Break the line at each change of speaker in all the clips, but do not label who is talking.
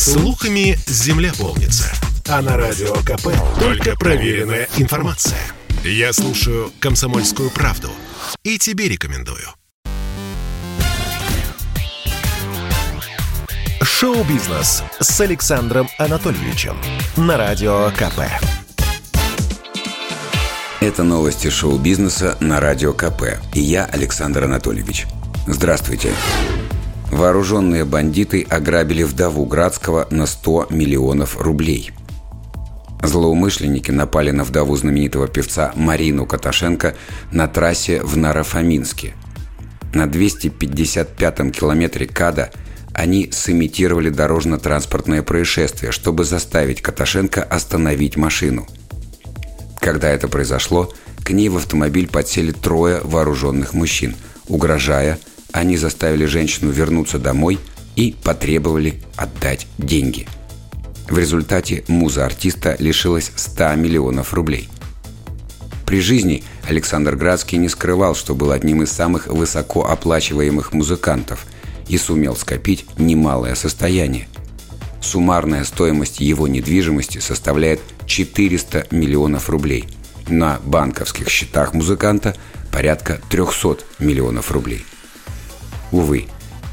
Слухами земля полнится. А на радио КП только проверенная информация. Я слушаю «Комсомольскую правду» и тебе рекомендую. Шоу-бизнес с Александром Анатольевичем на радио КП.
Это новости шоу-бизнеса на радио КП. И я, Александр Анатольевич. Здравствуйте. Вооруженные бандиты ограбили вдову Градского на 100 миллионов рублей. Злоумышленники напали на вдову знаменитого певца Марину Каташенко на трассе в Нарафаминске. На 255-м километре КАДа они сымитировали дорожно-транспортное происшествие, чтобы заставить Каташенко остановить машину. Когда это произошло, к ней в автомобиль подсели трое вооруженных мужчин. Угрожая, они заставили женщину вернуться домой и потребовали отдать деньги. В результате муза артиста лишилась 100 миллионов рублей. При жизни Александр Градский не скрывал, что был одним из самых высокооплачиваемых музыкантов и сумел скопить немалое состояние. Суммарная стоимость его недвижимости составляет 400 миллионов рублей. На банковских счетах музыканта порядка 300 миллионов рублей. Увы,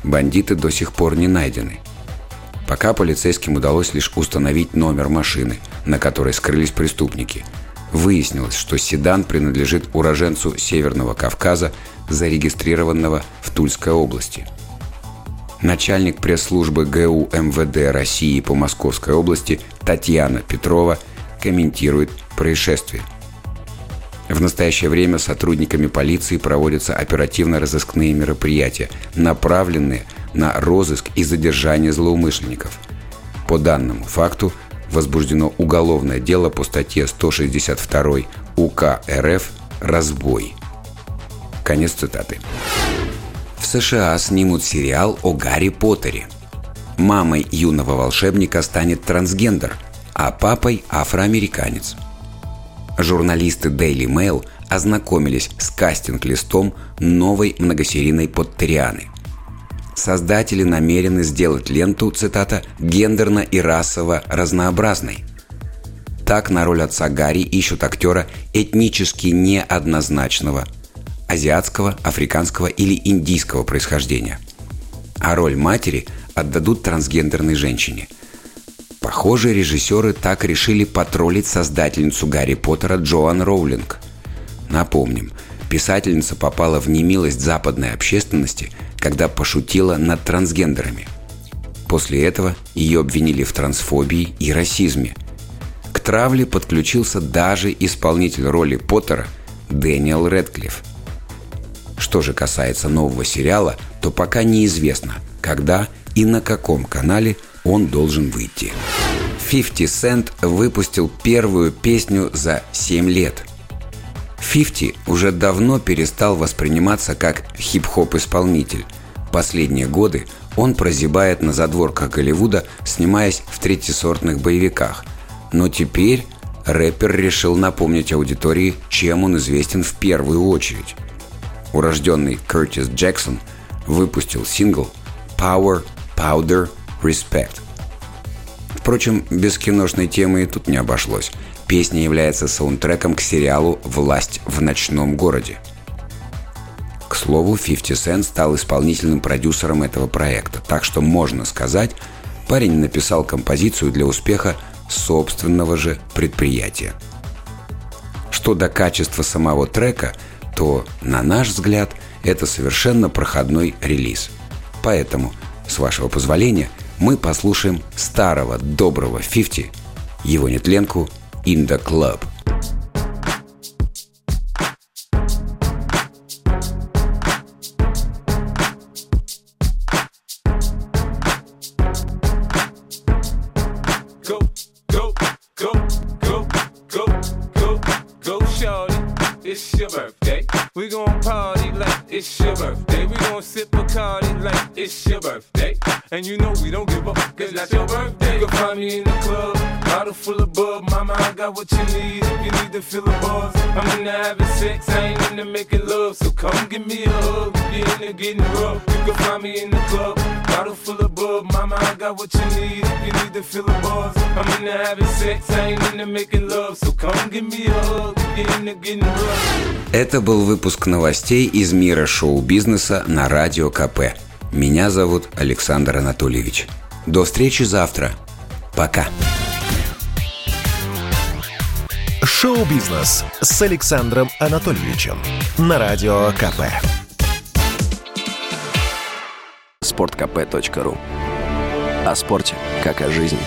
бандиты до сих пор не найдены. Пока полицейским удалось лишь установить номер машины, на которой скрылись преступники. Выяснилось, что седан принадлежит уроженцу Северного Кавказа, зарегистрированного в Тульской области. Начальник пресс-службы ГУ МВД России по Московской области Татьяна Петрова комментирует происшествие – в настоящее время сотрудниками полиции проводятся оперативно-розыскные мероприятия, направленные на розыск и задержание злоумышленников. По данному факту возбуждено уголовное дело по статье 162 УК РФ «Разбой». Конец цитаты. В США снимут сериал о Гарри Поттере. Мамой юного волшебника станет трансгендер, а папой – афроамериканец – журналисты Daily Mail ознакомились с кастинг-листом новой многосерийной Поттерианы. Создатели намерены сделать ленту, цитата, «гендерно и расово разнообразной». Так на роль отца Гарри ищут актера этнически неоднозначного, азиатского, африканского или индийского происхождения. А роль матери отдадут трансгендерной женщине – Похоже, режиссеры так решили потроллить создательницу Гарри Поттера Джоан Роулинг. Напомним, писательница попала в немилость западной общественности, когда пошутила над трансгендерами. После этого ее обвинили в трансфобии и расизме. К травле подключился даже исполнитель роли Поттера Дэниел Редклифф. Что же касается нового сериала, то пока неизвестно, когда и на каком канале он должен выйти. 50 Cent выпустил первую песню за 7 лет. 50 уже давно перестал восприниматься как хип-хоп-исполнитель. Последние годы он прозябает на задворках Голливуда, снимаясь в третьесортных боевиках. Но теперь рэпер решил напомнить аудитории, чем он известен в первую очередь. Урожденный Кертис Джексон выпустил сингл «Power, Powder, Respect». Впрочем, без киношной темы и тут не обошлось. Песня является саундтреком к сериалу «Власть в ночном городе». К слову, 50 Cent стал исполнительным продюсером этого проекта, так что можно сказать, парень написал композицию для успеха собственного же предприятия. Что до качества самого трека, то, на наш взгляд, это совершенно проходной релиз. Поэтому, с вашего позволения, мы послушаем старого доброго 50, его нетленку «In the Club». It's your birthday. We gon' party like it's your birthday like it's your birthday. And you know we don't give up, cause that's your birthday. You can find me in the club, bottle full of bub. Mama, I got what you need if you need to fill the buzz. I'm into having sex, I ain't into making love. So come give me a hug, you're into getting rough. You can find me in the club,
bottle full of bub. Mama, I got what you need if you need to fill the buzz. I'm into having sex, I ain't into making love. So come give me a hug, you're into getting rough.
Это был выпуск новостей из мира шоу-бизнеса на Радио КП. Меня зовут Александр Анатольевич. До встречи завтра. Пока.
Шоу-бизнес с Александром Анатольевичем на Радио КП.
Спорткп.ру О спорте, как о жизни.